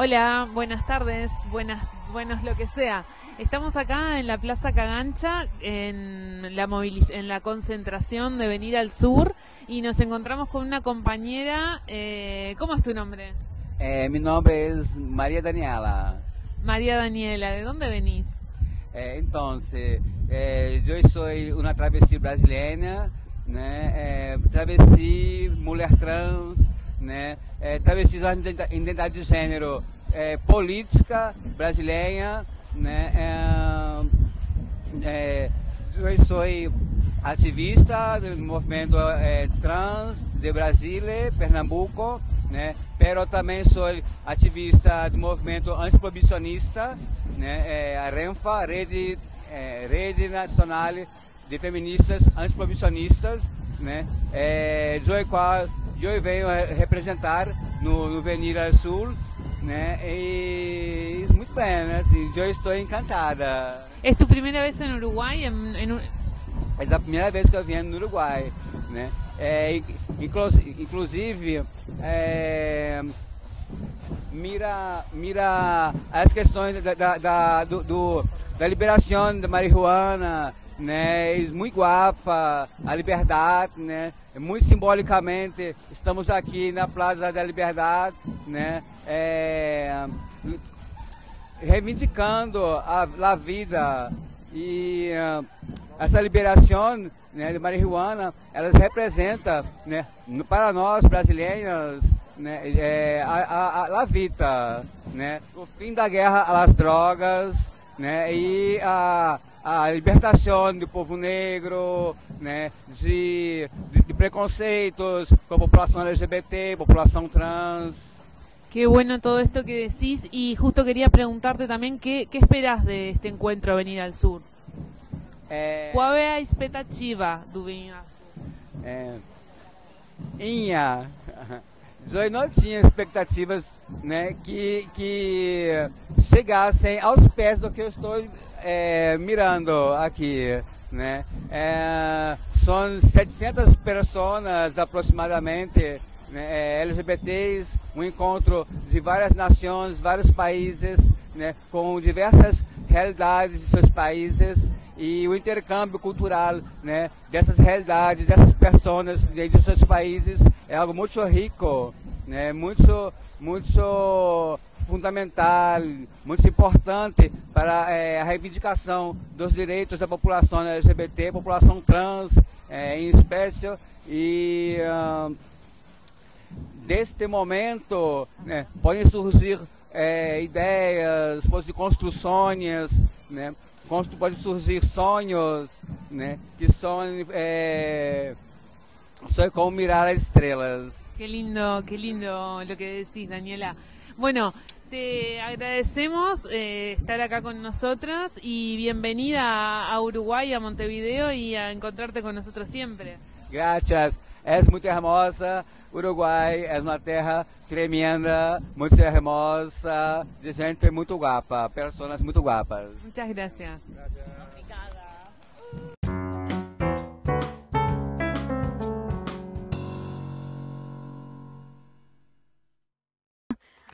Hola, buenas tardes, buenas, buenos lo que sea. Estamos acá en la Plaza Cagancha, en la, en la concentración de venir al sur, y nos encontramos con una compañera. Eh, ¿Cómo es tu nombre? Eh, mi nombre es María Daniela. María Daniela, ¿de dónde venís? Eh, entonces, eh, yo soy una travesti brasileña, né? Eh, travesti, mulher trans, né? É, travestis identidade de gênero é, política brasileira, né? É, eu sou ativista do movimento é, trans de Brasília, Pernambuco, né? Pero também sou ativista do movimento antiproibicionista, né? É, a RENFA, Rede, é, Rede Nacional de Feministas Antiproibicionistas, né? É, eu, qual, eu venho representar no, no Venira Sul, né? E muito bem, né? Assim, eu estou encantada. É tu primeira vez em Uruguai? Em, em... É a primeira vez que eu venho no Uruguai, né? É, inclusive, é, mira, mira as questões da, da, da, do, do, da liberação da marihuana, né? É muito guapa, a liberdade, né? Muito simbolicamente, estamos aqui na Plaza da Liberdade, né? É, reivindicando a, a vida e uh, essa liberação né, de marihuana, elas representam né, para nós brasileiros né, é, a, a, a, vida, né, o fim da guerra às drogas né, e a, a libertação do povo negro, né, de, de, de preconceitos com a população LGBT, população trans. Qué bueno todo esto que decís y justo quería preguntarte también qué, qué esperas de este encuentro Venir al Sur. É... Qual é a expectativa do Venir ao Sul? É... Inha, eu não tinha expectativas né, que, que chegassem aos pés do que eu estou é, mirando aqui. Né? É, são 700 pessoas aproximadamente né, é, LGBTs, um encontro de várias nações, vários países, né, com diversas realidades de seus países e o intercâmbio cultural né, dessas realidades, dessas pessoas de seus países é algo muito rico, né, muito, muito fundamental, muito importante para é, a reivindicação dos direitos da população LGBT, população trans é, em espécie. E deste momento né, podem surgir é, ideias, construções, né, podem surgir sonhos, né, que são é, como mirar as estrelas. Qué lindo, qué lindo lo que decís, Daniela. Bueno, te agradecemos eh, estar acá con nosotras y bienvenida a Uruguay, a Montevideo y a encontrarte con nosotros siempre. Gracias, es muy hermosa. Uruguai é uma terra tremenda, muito hermosa, de gente muito guapa, pessoas muito guapas. Muchas gracias.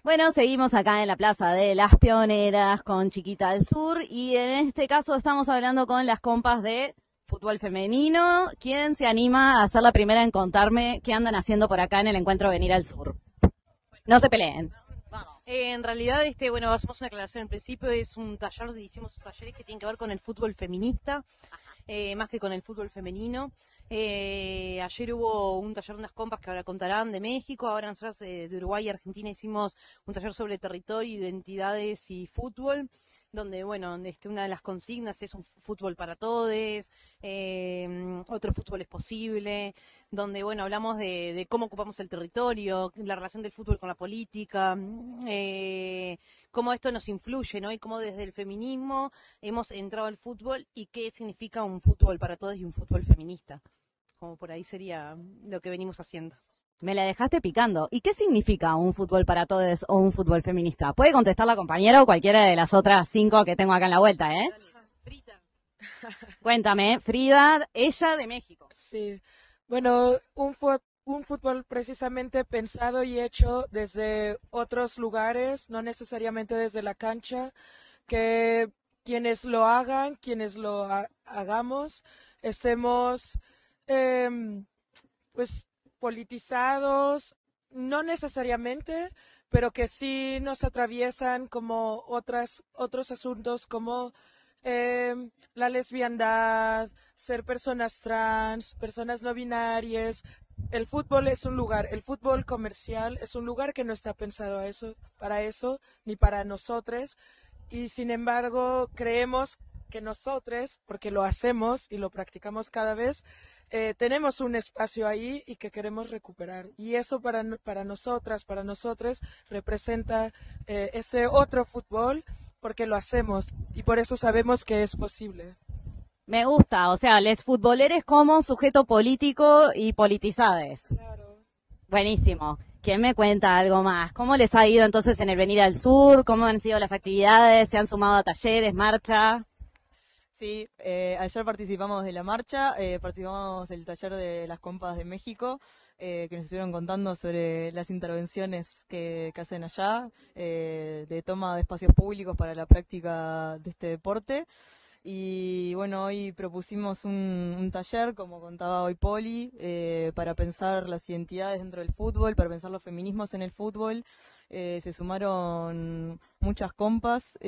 Bueno, seguimos acá en la Plaza de las Pioneras con Chiquita del Sur y en este caso estamos hablando con las compas de fútbol femenino. ¿Quién se anima a ser la primera en contarme qué andan haciendo por acá en el encuentro Venir al Sur? No se peleen. Eh, en realidad, este, bueno, hacemos una aclaración en principio, es un taller, hicimos talleres que tienen que ver con el fútbol feminista, eh, más que con el fútbol femenino. Eh, ayer hubo un taller de unas compas que ahora contarán de México, ahora nosotros de Uruguay y Argentina hicimos un taller sobre territorio, identidades y fútbol donde, bueno, este, una de las consignas es un fútbol para todos, eh, otro fútbol es posible, donde, bueno, hablamos de, cómo ocupamos el territorio, la relación del fútbol con la política, eh, cómo esto nos influye, ¿no? Y cómo desde el feminismo hemos entrado al fútbol y qué significa un fútbol para todos y un fútbol feminista. Como por ahí sería lo que venimos haciendo. Me la dejaste picando. ¿Y qué significa un fútbol para todos o un fútbol feminista? Puede contestar la compañera o cualquiera de las otras cinco que tengo acá en la vuelta, ¿eh? Frida. Cuéntame, Frida, ella de México. Sí. Bueno, un un fútbol precisamente pensado y hecho desde otros lugares, no necesariamente desde la cancha, que quienes lo hagan, quienes lo hagamos, estemos em, pues politizados, no necesariamente, pero que sí nos atraviesan como otras, otros asuntos como em, la lesbiandad, ser personas trans, personas no binarias. El fútbol es un lugar, el fútbol comercial es un lugar que no está pensado a eso, para eso, ni para nosotros. Y sin embargo, creemos que nosotros, porque lo hacemos y lo practicamos cada vez, eh, tenemos un espacio ahí y que queremos recuperar. Y eso para, para nosotras, para nosotros, representa eh, ese otro fútbol porque lo hacemos y por eso sabemos que es posible. Me gusta, o sea, les futboleres como sujeto político y politizades. Claro. Buenísimo. ¿Quién me cuenta algo más? ¿Cómo les ha ido entonces en el venir al sur? ¿Cómo han sido las actividades? ¿Se han sumado a talleres, marcha? Sí, eh, ayer participamos de la marcha, eh, participamos del taller de las compas de México, eh, que nos estuvieron contando sobre las intervenciones que, hacen allá, de toma de espacios públicos para la práctica de este deporte. Y bueno, hoy propusimos un, taller, como contaba hoy Poli, para pensar las identidades dentro del fútbol, para pensar los feminismos en el fútbol. se sumaron muchas compas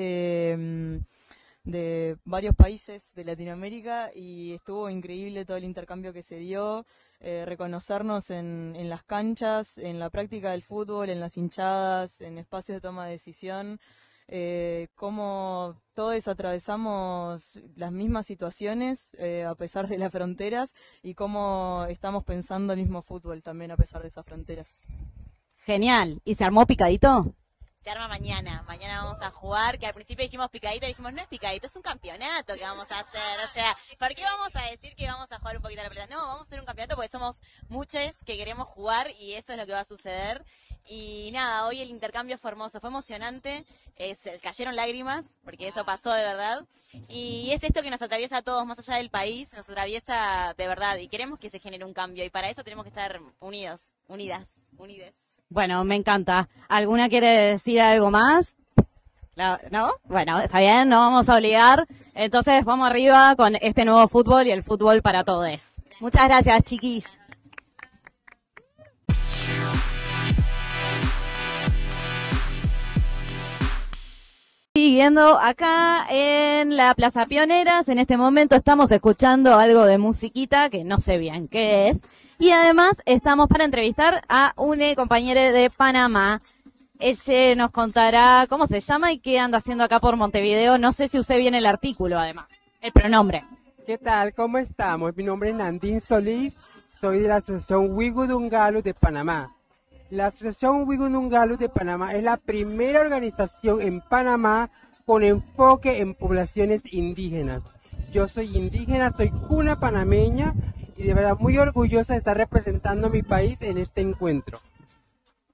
de varios países de Latinoamérica y estuvo increíble todo el intercambio que se dio, eh, reconocernos en, en, las canchas, en la práctica del fútbol, en las hinchadas, en espacios de toma de decisión, eh, cómo todos atravesamos las mismas situaciones eh, a pesar de las fronteras y cómo estamos pensando el mismo fútbol también a pesar de esas fronteras. Genial. ¿Y se armó picadito? Se arma mañana. Mañana vamos a jugar, que al principio dijimos picadito, dijimos no es picadito, es un campeonato que vamos a hacer. O sea, ¿por qué vamos a decir que vamos a jugar un poquito a la pelota? No, vamos a hacer un campeonato porque somos muchos que queremos jugar y eso es lo que va a suceder. Y nada, hoy el intercambio fue hermoso, fue emocionante, cayeron lágrimas, porque eso pasó de verdad. Y es esto que nos atraviesa a todos, más allá del país, nos atraviesa de verdad y queremos que se genere un cambio y para eso tenemos que estar unidos, unidas, unides. Bueno, me encanta. ¿Alguna quiere decir algo más? ¿No? Bueno, está bien, no vamos a obligar. Entonces vamos arriba con este nuevo fútbol y el fútbol para todos. Muchas gracias, chiquis. Siguiendo acá en la Plaza Pioneras, en este momento estamos escuchando algo de musiquita que no sé bien qué es. Y además estamos para entrevistar a una compañera de Panamá. Ella nos contará cómo se llama y qué anda haciendo acá por Montevideo. No sé si usé bien el artículo, además, el pronombre. ¿Qué tal? ¿Cómo estamos? Mi nombre es Nandín Solís, soy de la Asociación Wigunungalu de Panamá. La Asociación Wigunungalu de Panamá es la primera organización en Panamá con enfoque en poblaciones indígenas. Yo soy indígena, soy cuna panameña y de verdad muy orgullosa de estar representando a mi país en este encuentro.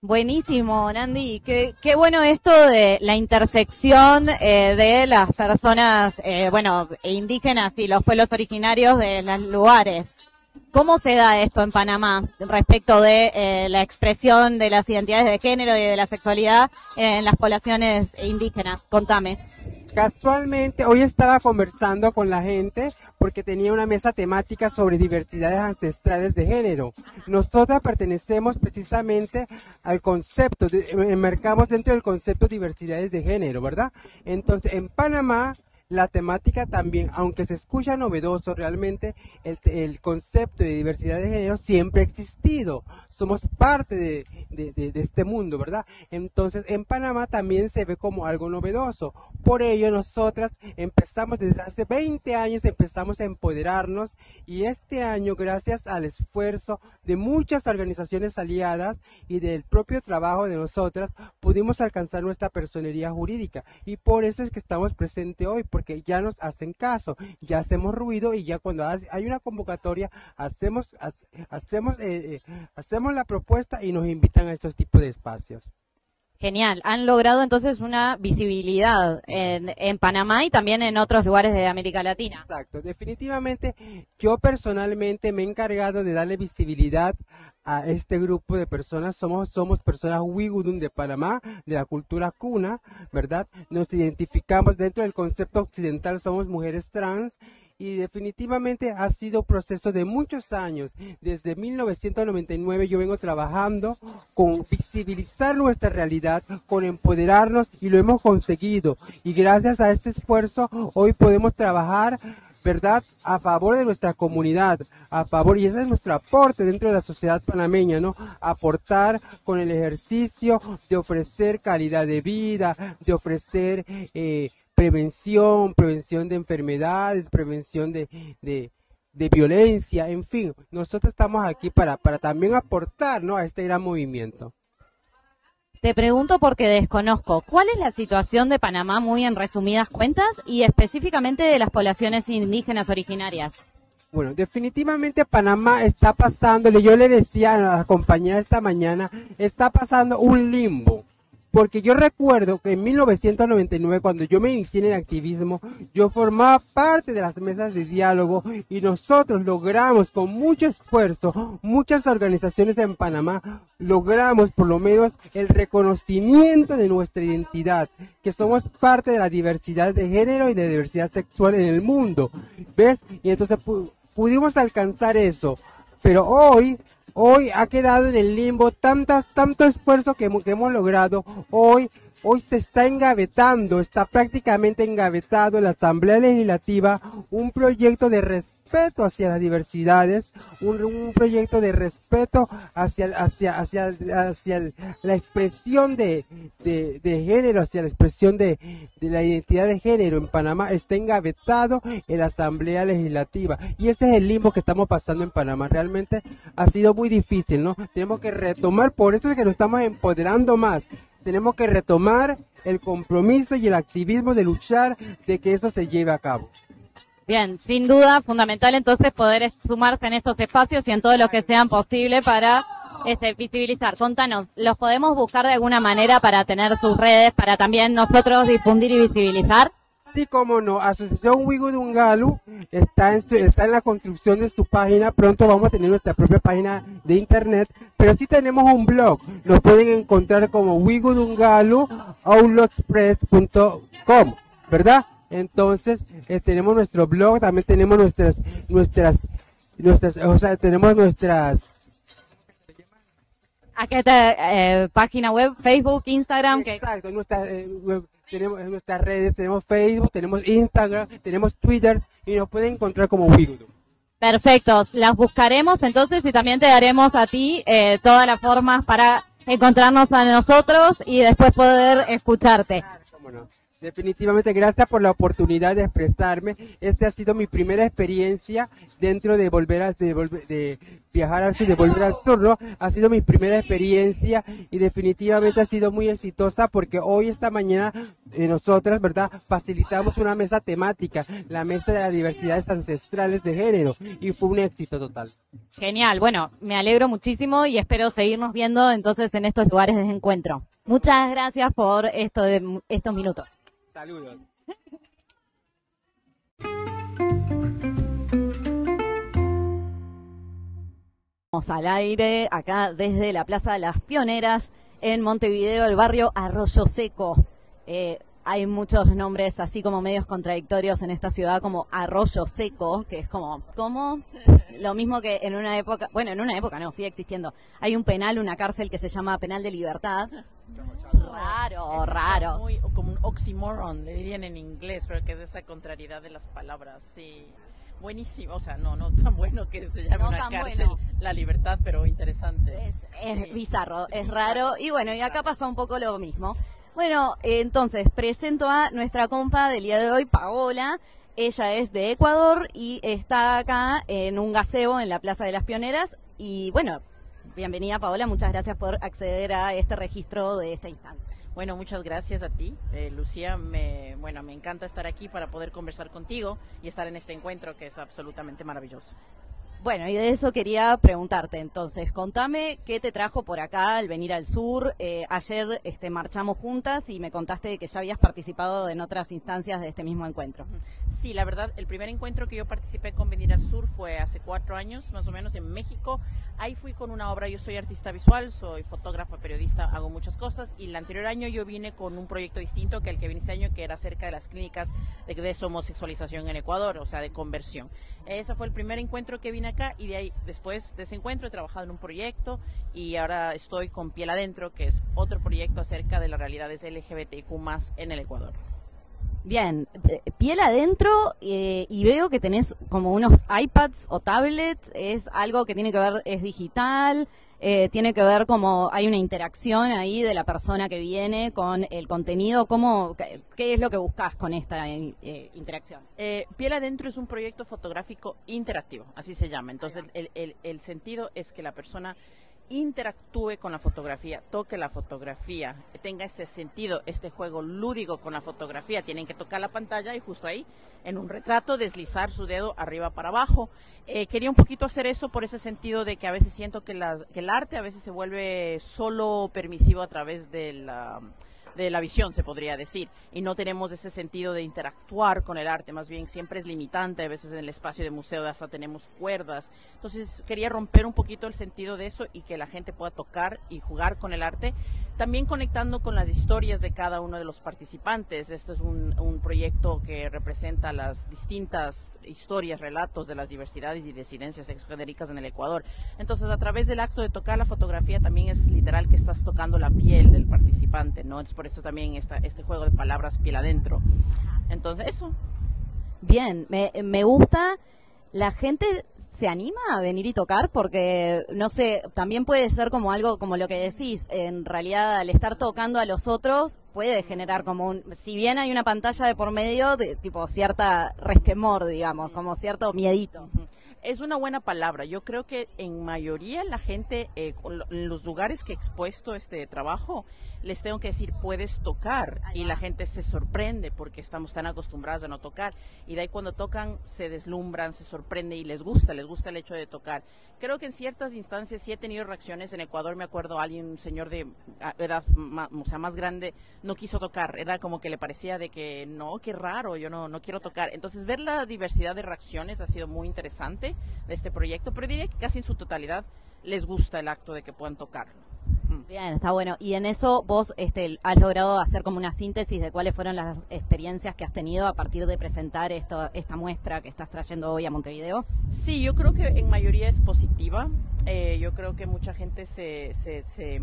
Buenísimo, Nandi. Qué, qué bueno esto de la intersección eh, de las personas, eh, bueno, indígenas y los pueblos originarios de los lugares. ¿Cómo se da esto en Panamá respecto de eh, la expresión de las identidades de género y de la sexualidad en las poblaciones indígenas? Contame. Casualmente, hoy estaba conversando con la gente porque tenía una mesa temática sobre diversidades ancestrales de género. Nosotras pertenecemos precisamente al concepto, enmarcamos dentro del concepto de diversidades de género, ¿verdad? Entonces, en Panamá, la temática también, aunque se escucha novedoso, realmente el, concepto de diversidad de género siempre ha existido. Somos parte de, este mundo, ¿verdad? Entonces, en Panamá también se ve como algo novedoso. Por ello, nosotras empezamos desde hace 20 años, empezamos a empoderarnos y este año, gracias al esfuerzo de muchas organizaciones aliadas y del propio trabajo de nosotras, pudimos alcanzar nuestra personería jurídica. Y por eso es que estamos presentes hoy, ya nos hacen caso, ya hacemos ruido y ya cuando hay una convocatoria hacemos, hacemos, eh, eh, hacemos la propuesta y nos invitan a estos tipos de espacios. Genial. Han logrado entonces una visibilidad en, en Panamá y también en otros lugares de América Latina. Exacto. Definitivamente, yo personalmente me he encargado de darle visibilidad a este grupo de personas. Somos, somos personas Wigudun de Panamá, de la cultura cuna, ¿verdad? Nos identificamos dentro del concepto occidental, somos mujeres trans y definitivamente ha sido un proceso de muchos años. Desde 1999 yo vengo trabajando con visibilizar nuestra realidad, con empoderarnos y lo hemos conseguido. Y gracias a este esfuerzo hoy podemos trabajar ¿verdad? A favor de nuestra comunidad, a favor, y ese es nuestro aporte dentro de la sociedad panameña, ¿no? Aportar con el ejercicio de ofrecer calidad de vida, de ofrecer eh, prevención, prevención de enfermedades, prevención de, de, de, violencia, en fin, nosotros estamos aquí para, para también aportar, ¿no? A este gran movimiento. Te pregunto porque desconozco, ¿cuál es la situación de Panamá muy en resumidas cuentas y específicamente de las poblaciones indígenas originarias? Bueno, definitivamente Panamá está pasándole, yo le decía a la compañera esta mañana, está pasando un limbo. Porque yo recuerdo que en 1999, cuando yo me inicié en el activismo, yo formaba parte de las mesas de diálogo y nosotros logramos con mucho esfuerzo, muchas organizaciones en Panamá, logramos por lo menos el reconocimiento de nuestra identidad, que somos parte de la diversidad de género y de diversidad sexual en el mundo. ¿Ves? Y entonces pudimos alcanzar eso. Pero hoy Hoy ha quedado en el limbo tantas, tanto esfuerzo que hemos, logrado. Hoy hoy se está engavetando, está prácticamente engavetado en la Asamblea Legislativa un proyecto de respeto hacia las diversidades, un, proyecto de respeto hacia, hacia, hacia, hacia la expresión de, de, género, hacia la expresión de, de, la identidad de género en Panamá, está engavetado en la Asamblea Legislativa. Y ese es el limbo que estamos pasando en Panamá. Realmente ha sido muy difícil, ¿no? Tenemos que retomar, por eso es que nos estamos empoderando más tenemos que retomar el compromiso y el activismo de luchar de que eso se lleve a cabo. Bien, sin duda, fundamental entonces poder sumarse en estos espacios y en todo lo que sean posible para este, visibilizar. Contanos, ¿los podemos buscar de alguna manera para tener sus redes, para también nosotros difundir y visibilizar? Sí, como no. Asociación Wigo está en, está en la construcción de su página. Pronto vamos a tener nuestra propia página de internet. Pero sí tenemos un blog. Nos pueden encontrar como wigudungalu, ¿verdad? Entonces, eh, tenemos nuestro blog, también tenemos nuestras, nuestras, nuestras, o sea, tenemos nuestras, Aquí está eh, página web, Facebook, Instagram. Exacto, nuestra eh, web, tenemos en nuestras redes, tenemos Facebook, tenemos Instagram, tenemos Twitter y nos pueden encontrar como Wigudu. Perfectos, las buscaremos entonces y también te daremos a ti eh, todas las formas para encontrarnos a nosotros y después poder escucharte. Definitivamente, gracias por la oportunidad de expresarme. Esta ha sido mi primera experiencia dentro de volver a de, de viajar al sur, de volver al sur, ¿no? Ha sido mi primera experiencia y definitivamente ha sido muy exitosa porque hoy, esta mañana, eh, nosotras, ¿verdad? Facilitamos una mesa temática, la mesa de las diversidades ancestrales de género y fue un éxito total. Genial, bueno, me alegro muchísimo y espero seguirnos viendo entonces en estos lugares de encuentro. Muchas gracias por esto de, estos minutos. Saludos. Vamos al aire acá desde la Plaza de las Pioneras en Montevideo, el barrio Arroyo Seco. Eh, hay muchos nombres así como medios contradictorios en esta ciudad como Arroyo Seco, que es como, ¿cómo? Lo mismo que en una época, bueno, en una época no, sigue existiendo. Hay un penal, una cárcel que se llama Penal de Libertad, Raro, raro. Muy, como un oxymoron, le dirían en inglés, pero que es esa contrariedad de las palabras, sí. Buenísimo, o sea, no, no tan bueno que se llame una cárcel la libertad, pero interesante. Es, bizarro, es raro, y bueno, y acá pasa un poco lo mismo. Bueno, entonces presento a nuestra compa del día de hoy, Paola. Ella es de Ecuador y está acá en un gaseo en la Plaza de las Pioneras. Y bueno, Bienvenida Paola, muchas gracias por acceder a este registro de esta instancia. Bueno, muchas gracias a ti, eh, Lucía. Me, bueno, me encanta estar aquí para poder conversar contigo y estar en este encuentro que es absolutamente maravilloso. Bueno, y de eso quería preguntarte. Entonces, contame qué te trajo por acá al venir al sur. Eh, ayer este, marchamos juntas y me contaste que ya habías participado en otras instancias de este mismo encuentro. Sí, la verdad, el primer encuentro que yo participé con Venir al Sur fue hace cuatro años, más o menos, en México. Ahí fui con una obra, yo soy artista visual, soy fotógrafa, periodista, hago muchas cosas. Y el anterior año yo vine con un proyecto distinto que el que vine este año, que era acerca de las clínicas de, homosexualización en Ecuador, o sea, de conversión. Ese fue el primer encuentro que vine y de ahí, después de ese encuentro, he trabajado en un proyecto y ahora estoy con Piel Adentro, que es otro proyecto acerca de las realidades LGBTQ más en el Ecuador. Bien, piel adentro eh, y veo que tenés como unos iPads o tablets, es algo que tiene que ver, es digital, eh, tiene que ver como hay una interacción ahí de la persona que viene con el contenido, ¿cómo, qué, es lo que buscas con esta eh, interacción? piel adentro es un proyecto fotográfico interactivo, así se llama, entonces el, el, el sentido es que la persona interactúe con la fotografía, toque la fotografía, tenga este sentido, este juego lúdico con la fotografía. Tienen que tocar la pantalla y justo ahí, en un retrato, deslizar su dedo arriba para abajo. Eh, quería un poquito hacer eso por ese sentido de que a veces siento que, que el arte a veces se vuelve solo permisivo a través de la de la visión, se podría decir, y no tenemos ese sentido de interactuar con el arte, más bien siempre es limitante, a veces en el espacio de museo hasta tenemos cuerdas. Entonces quería romper un poquito el sentido de eso y que la gente pueda tocar y jugar con el arte, también conectando con las historias de cada uno de los participantes. Este es un, un proyecto que representa las distintas historias, relatos de las diversidades y disidencias exgenéricas en el Ecuador. Entonces a través del acto de tocar la fotografía también es literal que estás tocando la piel del participante, ¿no? por eso también está este juego de palabras piel adentro. Entonces, eso. Bien, me, me gusta. La gente se anima a venir y tocar porque, no sé, también puede ser como algo como lo que decís, en realidad al estar tocando a los otros puede generar como un, si bien hay una pantalla de por medio, de, tipo cierta resquemor, digamos, como cierto miedito es una buena palabra. Yo creo que en mayoría la gente, eh, en los lugares que he expuesto este trabajo, les tengo que decir, puedes tocar. Y la gente se sorprende porque estamos tan acostumbrados a no tocar. Y de ahí cuando tocan, se deslumbran, se sorprende y les gusta, les gusta el hecho de tocar. Creo que en ciertas instancias sí he tenido reacciones. En Ecuador me acuerdo alguien, un señor de edad más, o sea, más grande, no quiso tocar. Era como que le parecía de que, no, qué raro, yo no, no quiero tocar. Entonces ver la diversidad de reacciones ha sido muy interesante de este proyecto, pero diría que casi en su totalidad les gusta el acto de que puedan tocarlo. Bien, está bueno. Y en eso vos este, has logrado hacer como una síntesis de cuáles fueron las experiencias que has tenido a partir de presentar esto, esta muestra que estás trayendo hoy a Montevideo. Sí, yo creo que en mayoría es positiva. Eh, yo creo que mucha gente se, se, se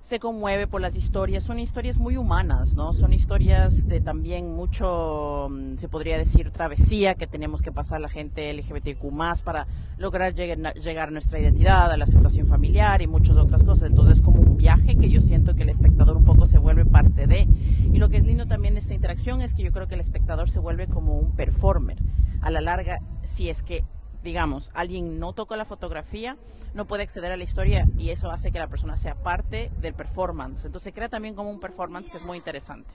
se conmueve por las historias. Son historias muy humanas, ¿no? Son historias de también mucho, mm, se podría decir, travesía que tenemos que pasar la gente LGBTQ más para lograr llegar, llegar a nuestra identidad, a la aceptación familiar y muchas otras cosas. Entonces es como un viaje que yo siento que el espectador un poco se vuelve parte de. Y lo que es lindo también de esta interacción es que yo creo que el espectador se vuelve como un performer. A la larga, si es que digamos, alguien no tocó la fotografía, no puede acceder a la historia y eso hace que la persona sea parte del performance. Entonces se crea también como un performance que es muy interesante.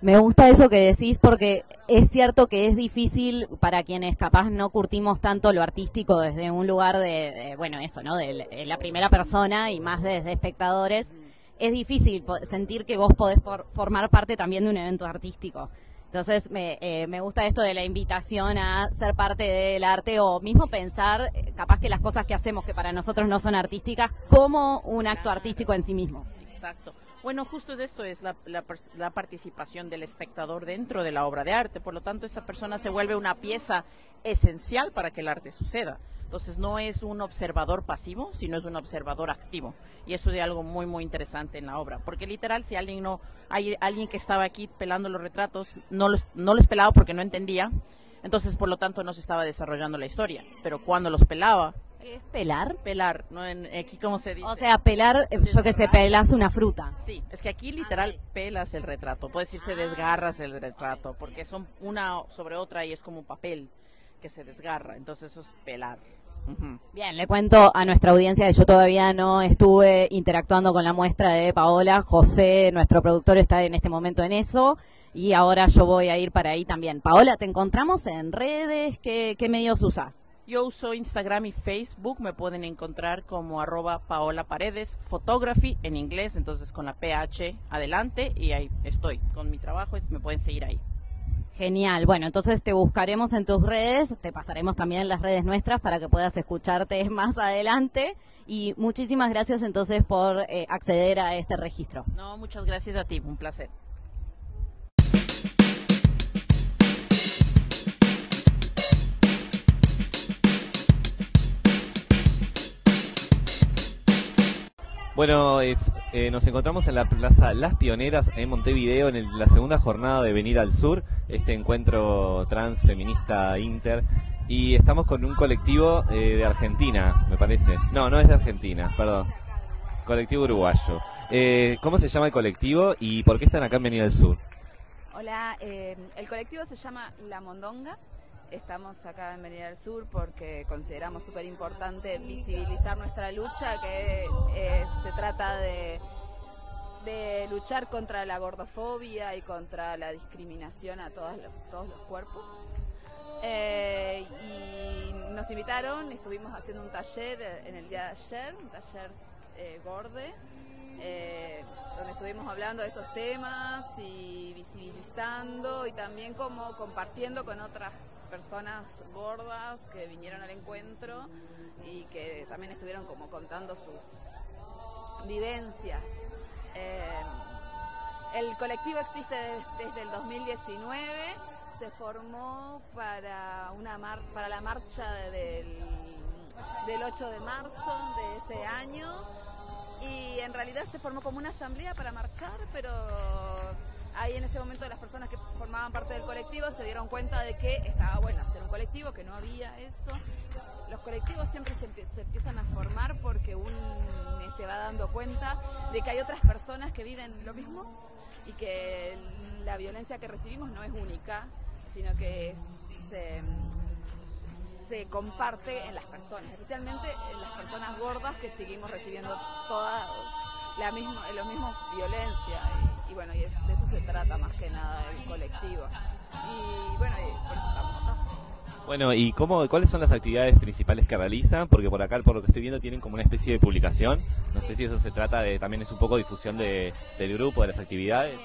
Me gusta eso que decís porque es cierto que es difícil para quienes capaz no curtimos tanto lo artístico desde un lugar de, bueno, eso, ¿no? De, la primera persona y más desde espectadores. Es difícil sentir que vos podés formar parte también de un evento artístico. Entonces me, eh, me gusta esto de la invitación a ser parte del arte o mismo pensar eh, capaz que las cosas que hacemos que para nosotros no son artísticas como un acto artístico en sí mismo. Exacto. Bueno, justo esto es la, la, participación del espectador dentro de la obra de arte. Por lo tanto, esa persona se vuelve una pieza esencial para que el arte suceda. Entonces, no es un observador pasivo, sino es un observador activo. Y eso es algo muy, muy interesante en la obra. Porque literal, si alguien no, hay alguien que estaba aquí pelando los retratos, no los, no los pelaba porque no entendía. Entonces, por lo tanto, no se estaba desarrollando la historia. Pero cuando los pelaba, ¿Qué es pelar? Pelar, ¿no? En, aquí como se dice. O sea, pelar, eh, yo que sé, pelas una fruta. Sí, es que aquí literal pelas el retrato. Puede decirse desgarras el retrato, porque son una sobre otra y es como papel que se desgarra. Entonces eso es pelar. Bien, le cuento a nuestra audiencia que yo todavía no estuve interactuando con la muestra de Paola. José, nuestro productor, está en este momento en eso. Y ahora yo voy a ir para ahí también. Paola, ¿te encontramos en redes? ¿Qué, qué medios usas? Yo uso Instagram y Facebook, me pueden encontrar como arroba Paola Paredes Photography en inglés, entonces con la PH adelante y ahí estoy con mi trabajo, me pueden seguir ahí. Genial. Bueno, entonces te buscaremos en tus redes, te pasaremos también en las redes nuestras para que puedas escucharte más adelante. Y muchísimas gracias entonces por eh, acceder a este registro. No, muchas gracias a ti, un placer. Bueno, es, eh, nos encontramos en la Plaza Las Pioneras en Montevideo en el- la segunda jornada de Venir al Sur, este encuentro trans feminista inter. Y estamos con un colectivo eh, de Argentina, me parece. No, no es de Argentina, perdón. Colectivo uruguayo. Eh, ¿Cómo se llama el colectivo y por qué están acá en Venir al Sur? Hola, eh, el colectivo se llama La Mondonga. Estamos acá en Venida del Sur porque consideramos súper importante visibilizar nuestra lucha, que eh, se trata de, de luchar contra la gordofobia y contra la discriminación a todos los, todos los cuerpos. Eh, y nos invitaron, estuvimos haciendo un taller eh, en el día de ayer, un taller eh, gorde, donde estuvimos hablando de estos temas y visibilizando y también como compartiendo con otras personas gordas que vinieron al encuentro y que también estuvieron como contando sus vivencias. Eh, el colectivo existe des- desde el 2019, se formó para, una mar- para la marcha del, del 8 de marzo de ese año y en realidad se formó como una asamblea para marchar, pero ahí en ese momento las personas que formaban parte del colectivo se dieron cuenta de que estaba bueno hacer un colectivo, que no había eso. Los colectivos siempre se, empie- se empiezan a formar porque uno se va dando cuenta de que hay otras personas que viven lo mismo y que la violencia que recibimos no es única, sino que se, comparte en las personas, especialmente en las personas gordas que seguimos recibiendo todas la misma, los mismos violencia y, bueno, y es- de eso se trata más que nada el colectivo. Y bueno, y por eso estamos acá. Bueno, ¿y cómo, cuáles son las actividades principales que realizan? Porque por acá, por lo que estoy viendo, tienen como una especie de publicación. No sé si eso se trata de, también es un poco difusión de, del grupo, de las actividades.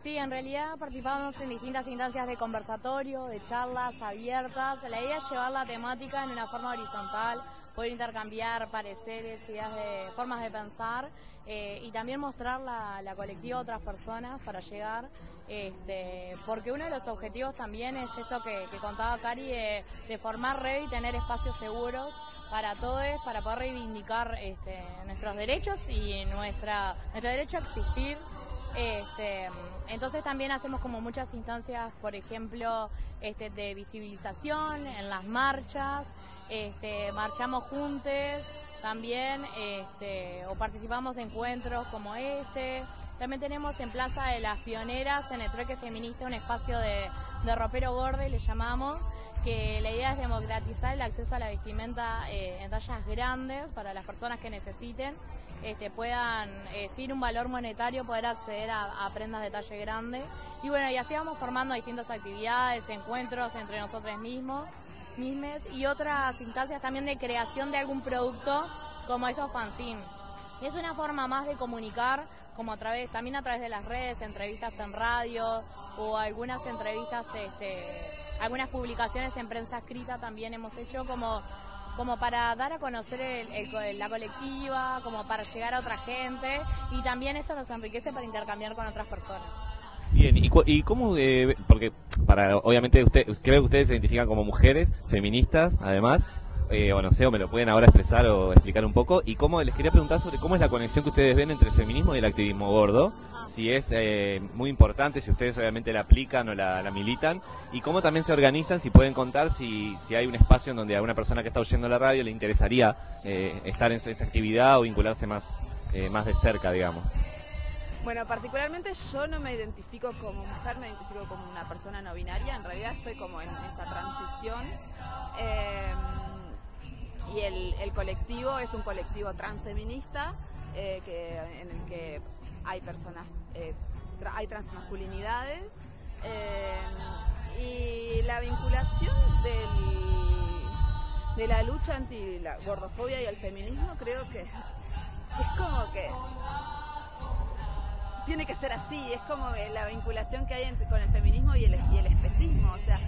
Sí, en realidad participamos en distintas instancias de conversatorio, de charlas abiertas. La idea es llevar la temática en una forma horizontal, poder intercambiar pareceres, ideas de formas de pensar eh, y también mostrar la, colectiva a otras personas para llegar. Este, porque uno de los objetivos también es esto que, contaba Cari, de, formar red y tener espacios seguros para todos, para poder reivindicar este, nuestros derechos y nuestro derecho a existir este, entonces también hacemos como muchas instancias, por ejemplo, este, de visibilización en las marchas, este, marchamos juntos también, este, o participamos de encuentros como este. También tenemos en Plaza de las Pioneras, en el trueque feminista, un espacio de, de ropero borde, le llamamos, que la idea es democratizar el acceso a la vestimenta eh, en tallas grandes para las personas que necesiten este, puedan, eh, sin un valor monetario, poder acceder a, prendas de talle grande. Y bueno, y así vamos formando distintas actividades, encuentros entre nosotros mismos, mismes y otras instancias también de creación de algún producto como esos fanzine. Y es una forma más de comunicar, como a través, también a través de las redes, entrevistas en radio o algunas entrevistas, este, algunas publicaciones en prensa escrita también hemos hecho como como para dar a conocer el- el la colectiva, como para llegar a otra gente y también eso nos enriquece para intercambiar con otras personas. Bien, ¿y, y cómo, eh, porque para, obviamente usted, creo que ustedes se identifican como mujeres, feministas, además, eh, o no sé, o me lo pueden ahora expresar o explicar un poco, y cómo les quería preguntar sobre cómo es la conexión que ustedes ven entre el feminismo y el activismo gordo, si es eh, muy importante, si ustedes obviamente la aplican o la, la militan, y cómo también se organizan, si pueden contar si, si hay un espacio en donde a una persona que está oyendo la radio le interesaría eh, estar en esta actividad o vincularse más, eh, más de cerca, digamos. Bueno, particularmente yo no me identifico como mujer, me identifico como una persona no binaria. En realidad estoy como en esa transición. Y el, el colectivo es un colectivo transfeminista eh, que, en el que hay personas, eh, tra- hay transmasculinidades. eh, y la vinculación del, de la lucha anti la gordofobia y el feminismo, creo que es como que tiene que ser así, es como la vinculación que hay entre, con el feminismo y el, y el especismo, o sea,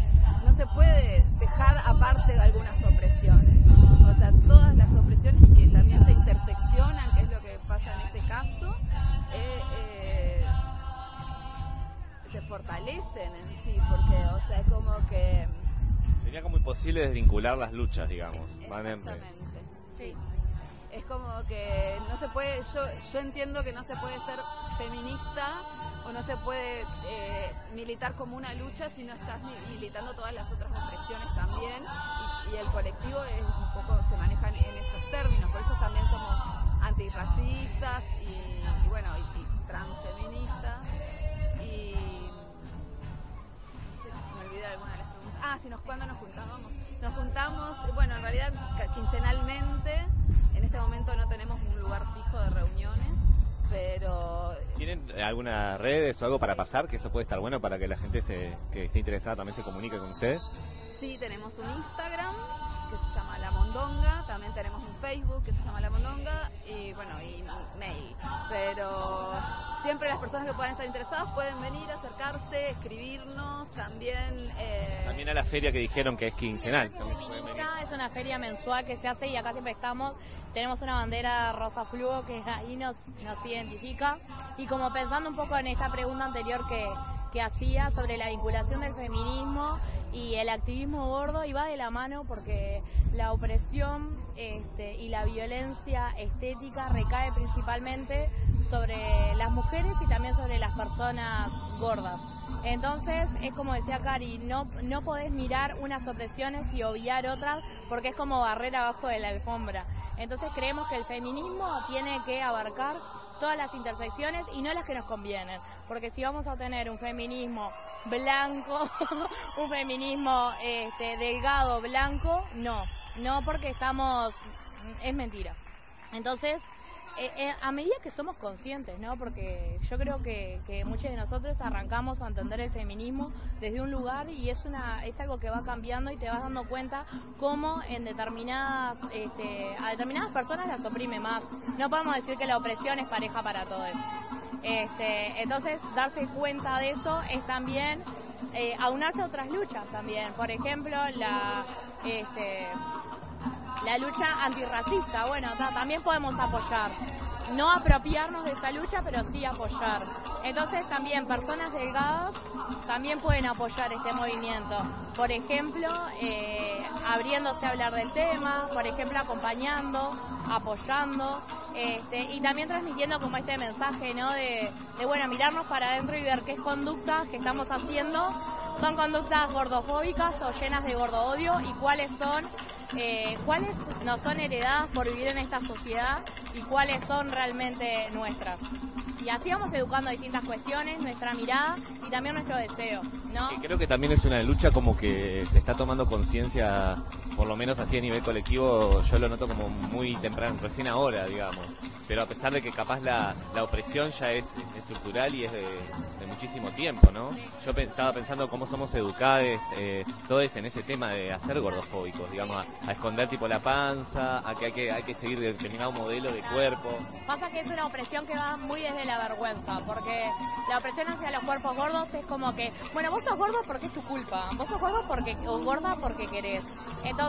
no se puede dejar aparte algunas opresiones, o sea, todas las opresiones y que también se interseccionan, que es lo que pasa en este caso, eh, eh, se fortalecen en sí, porque, o sea, es como que... Sería como imposible desvincular las luchas, digamos. Exactamente. Sí. Es como que no puede, yo, yo entiendo que no se puede ser feminista o no se puede eh, militar como una lucha si no estás militando todas las otras opresiones también y, el colectivo es un poco se maneja en, esos términos, por eso también somos antirracistas y, bueno, y, transfeministas y no sé si me olvidé alguna de las preguntas. Ah, si nos cuando nos juntábamos. Nos juntamos, bueno, en realidad quincenalmente, en este momento no tenemos un lugar de reuniones pero... ¿Tienen algunas redes o algo para pasar? Que eso puede estar bueno para que la gente que esté interesada también se comunique con ustedes. Sí, tenemos un Instagram que se llama La Mondonga, también tenemos un Facebook que se llama La Mondonga y bueno, y mail. Pero siempre las personas que puedan estar interesadas pueden venir, acercarse, escribirnos, también... Eh... También a la feria que dijeron que es quincenal. Es una feria mensual que se hace y acá siempre estamos tenemos una bandera rosa fluo que ahí nos, nos identifica. Y como pensando un poco en esta pregunta anterior que, que hacía sobre la vinculación del feminismo y el activismo gordo iba de la mano porque la opresión este, y la violencia estética recae principalmente sobre las mujeres y también sobre las personas gordas. Entonces es como decía Cari, no, no podés mirar unas opresiones y obviar otras porque es como barrer abajo de la alfombra. Entonces creemos que el feminismo tiene que abarcar todas las intersecciones y no las que nos convienen. Porque si vamos a tener un feminismo blanco, un feminismo este, delgado blanco, no. No porque estamos... es mentira. Entonces, eh, eh, a medida que somos conscientes, ¿no? Porque yo creo que, muchos de nosotros arrancamos a entender el feminismo desde un lugar y es una es algo que va cambiando y te vas dando cuenta cómo en determinadas este, a determinadas personas las oprime más. No podemos decir que la opresión es pareja para todos. Este, entonces, darse cuenta de eso es también eh, aunarse a otras luchas también. Por ejemplo, la este, la lucha antirracista. Bueno, también podemos apoyar. No apropiarnos de esa lucha, pero sí apoyar. Entonces también personas delgadas también pueden apoyar este movimiento. Por ejemplo, eh, abriéndose a hablar del tema, por ejemplo, acompañando, apoyando, este, y también transmitiendo como este mensaje, ¿no? De, de, bueno, mirarnos para adentro y ver qué conductas que estamos haciendo son conductas gordofóbicas o llenas de gordo odio y cuáles son eh, cuáles nos son heredadas por vivir en esta sociedad y cuáles son realmente nuestras. Y así vamos educando distintas cuestiones, nuestra mirada y también nuestro deseo, ¿no? creo que también es una lucha como que se está tomando conciencia, por lo menos así a nivel colectivo, yo lo noto como muy temprano, recién ahora, digamos. Pero a pesar de que capaz la, la opresión ya es estructural y es de, muchísimo tiempo, ¿no? Yo estaba pensando cómo somos educados eh, todos en ese tema de hacer gordofóbicos, digamos, a, esconder tipo la panza, a que hay que, hay que seguir determinado modelo de cuerpo. Pasa que es una opresión que va muy desde la vergüenza, porque la opresión hacia los cuerpos gordos es como que, bueno, vos sos gordo porque es tu culpa, vos sos gordo porque, o gorda porque querés. Entonces,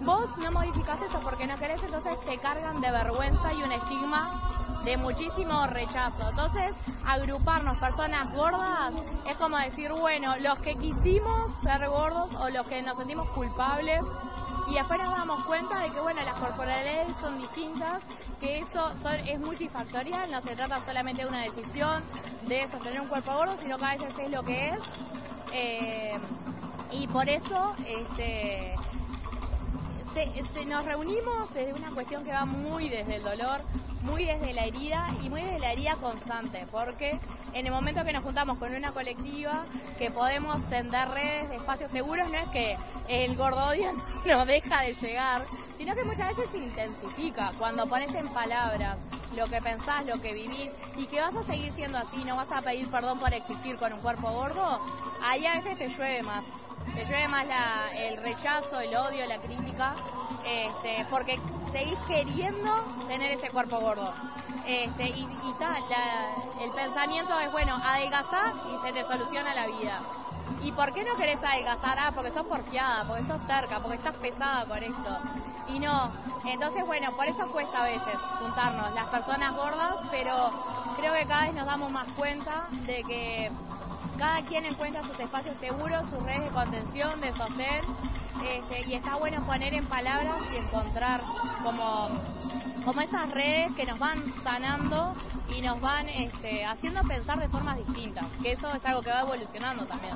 vos no modificás eso porque no querés, entonces te cargan de vergüenza y un estigma de muchísimo rechazo. Entonces, agruparnos personas gordas es como decir, bueno, los que quisimos ser gordos o los que nos sentimos culpables y después nos damos cuenta de que bueno las corporalidades son distintas que eso es multifactorial no se trata solamente de una decisión de sostener un cuerpo gordo sino que a veces es lo que es eh, y por eso este se, nos reunimos desde una cuestión que va muy desde el dolor, muy desde la herida y muy desde la herida constante, porque en el momento que nos juntamos con una colectiva, que podemos tender redes de espacios seguros, no es que el gordodio no deja de llegar, sino que muchas veces se intensifica cuando pones en palabras lo que pensás, lo que vivís y que vas a seguir siendo así, no vas a pedir perdón por existir con un cuerpo gordo, ahí a veces te llueve más. Te llueve más la- el rechazo, el odio, la crítica, este, porque seguís queriendo tener ese cuerpo gordo. Este, y, y tal, el pensamiento es, bueno, adelgazar y se te soluciona la vida. ¿Y por qué no querés adelgazar? Ah, porque sos porfiada, porque sos terca, porque estás pesada con esto. Y no. Entonces, bueno, por eso cuesta a veces juntarnos las personas gordas, pero creo que cada vez nos damos más cuenta de que cada quien encuentra sus espacios seguros, sus redes de contención, de sostén, este, y está bueno poner en palabras y encontrar como, como esas redes que nos van sanando y nos van este, haciendo pensar de formas distintas, que eso es algo que va evolucionando también.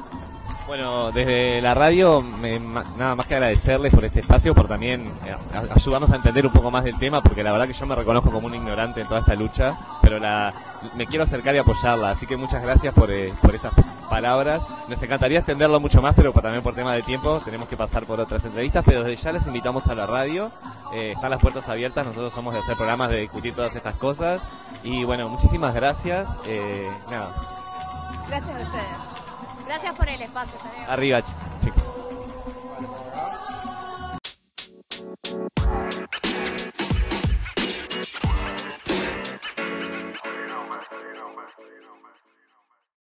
Bueno, desde la radio, me- nada más que agradecerles por este espacio, por también eh, ayudarnos a entender un poco más del tema, porque la verdad que yo me reconozco como un ignorante en toda esta lucha, pero la, me quiero acercar y apoyarla, así que muchas gracias por, eh, estas palabras. Nos encantaría extenderlo mucho más, pero también por tema de tiempo tenemos que pasar por otras entrevistas, pero desde ya les invitamos a la radio, eh, están las puertas abiertas, nosotros somos de hacer programas, de discutir todas estas cosas, y bueno, muchísimas gracias, nada, Gracias a ustedes. Gracias por el espacio. Arriba, chicos.